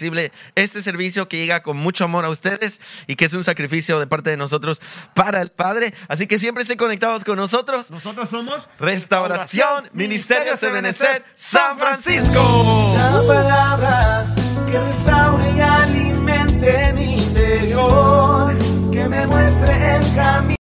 este servicio que llega con mucho amor a ustedes y que es un sacrificio de parte de nosotros para el Padre. Así que siempre estén conectados con nosotros. Nosotros somos Restauración, Ministerio Sebenecer, San Francisco. La palabra que restaure y alimente mi interior, que me muestre el camino.